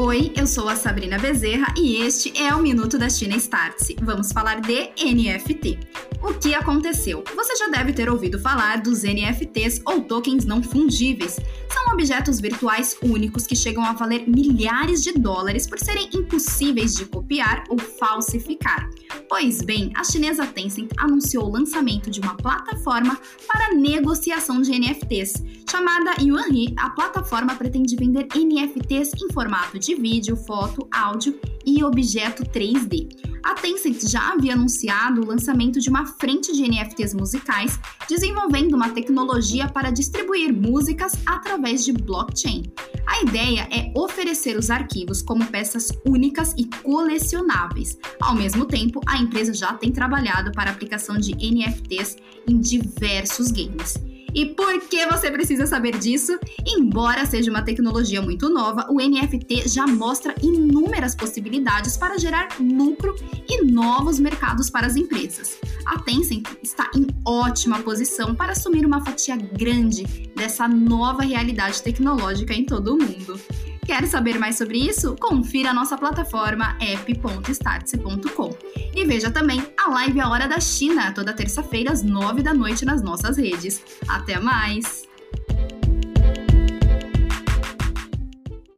Oi, eu sou a Sabrina Bezerra e este é o Minuto da China Startse. Vamos falar de NFT. O que aconteceu? Você já deve ter ouvido falar dos NFTs ou tokens não fungíveis. São objetos virtuais únicos que chegam a valer milhares de dólares por serem impossíveis de copiar ou falsificar. Pois bem, a chinesa Tencent anunciou o lançamento de uma plataforma para negociação de NFTs. Chamada Yuanhe, a plataforma pretende vender NFTs em formato de vídeo, foto, áudio e objeto 3D. A Tencent já havia anunciado o lançamento de uma frente de NFTs musicais, desenvolvendo uma tecnologia para distribuir músicas através de blockchain. A ideia é oferecer os arquivos como peças únicas e colecionáveis. Ao mesmo tempo, a empresa já tem trabalhado para a aplicação de NFTs em diversos games. E por que você precisa saber disso? Embora seja uma tecnologia muito nova, o NFT já mostra inúmeras possibilidades para gerar lucro e novos mercados para as empresas. A Tencent está em ótima posição para assumir uma fatia grande dessa nova realidade tecnológica em todo o mundo. Quer saber mais sobre isso? Confira a nossa plataforma app.startse.com. E veja também a live A Hora da China, toda terça-feira às nove da noite nas nossas redes. Até mais!